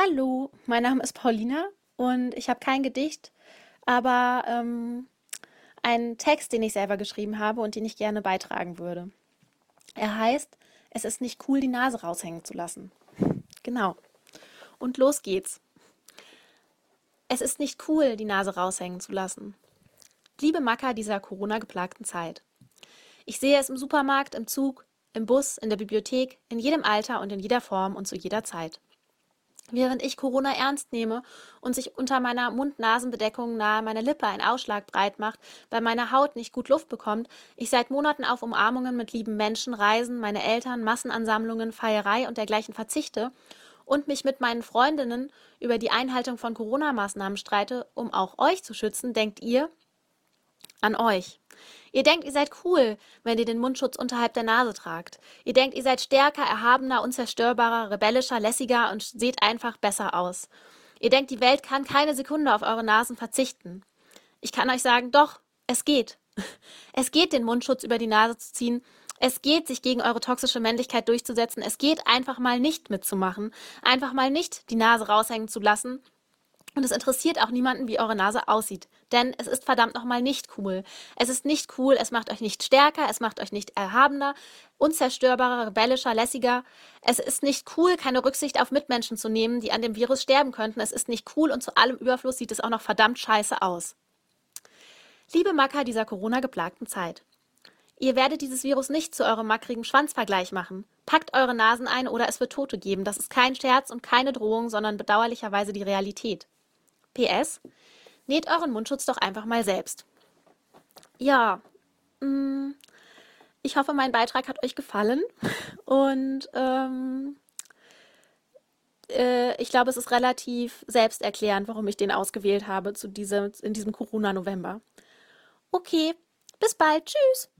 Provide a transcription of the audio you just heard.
Hallo, mein Name ist Paulina und ich habe kein Gedicht, aber ähm, einen Text, den ich selber geschrieben habe und den ich gerne beitragen würde. Er heißt, es ist nicht cool, die Nase raushängen zu lassen. Genau. Und los geht's. Es ist nicht cool, die Nase raushängen zu lassen. Liebe Macker dieser Corona-geplagten Zeit. Ich sehe es im Supermarkt, im Zug, im Bus, in der Bibliothek, in jedem Alter und in jeder Form und zu jeder Zeit. Während ich Corona ernst nehme und sich unter meiner Mund-Nasen-Bedeckung nahe meiner Lippe ein Ausschlag breit macht, bei meiner Haut nicht gut Luft bekommt, ich seit Monaten auf Umarmungen mit lieben Menschen, Reisen, meine Eltern, Massenansammlungen, Feierei und dergleichen verzichte und mich mit meinen Freundinnen über die Einhaltung von Corona-Maßnahmen streite, um auch euch zu schützen, denkt ihr an euch. Ihr denkt, ihr seid cool, wenn ihr den Mundschutz unterhalb der Nase tragt. Ihr denkt, ihr seid stärker, erhabener, unzerstörbarer, rebellischer, lässiger und seht einfach besser aus. Ihr denkt, die Welt kann keine Sekunde auf eure Nasen verzichten. Ich kann euch sagen, doch, es geht. Es geht, den Mundschutz über die Nase zu ziehen. Es geht, sich gegen eure toxische Männlichkeit durchzusetzen. Es geht, einfach mal nicht mitzumachen. Einfach mal nicht die Nase raushängen zu lassen und es interessiert auch niemanden, wie eure Nase aussieht. Denn es ist verdammt nochmal nicht cool. Es ist nicht cool, es macht euch nicht stärker, es macht euch nicht erhabener, unzerstörbarer, rebellischer, lässiger. Es ist nicht cool, keine Rücksicht auf Mitmenschen zu nehmen, die an dem Virus sterben könnten. Es ist nicht cool und zu allem Überfluss sieht es auch noch verdammt scheiße aus. Liebe Macker dieser Corona-geplagten Zeit. Ihr werdet dieses Virus nicht zu eurem mackrigen Schwanzvergleich machen. Packt eure Nasen ein oder es wird Tote geben. Das ist kein Scherz und keine Drohung, sondern bedauerlicherweise die Realität. PS, näht euren Mundschutz doch einfach mal selbst. Ja, mm, ich hoffe, mein Beitrag hat euch gefallen und ähm, äh, ich glaube, es ist relativ selbsterklärend, warum ich den ausgewählt habe zu diesem, in diesem Corona-November. Okay, bis bald. Tschüss.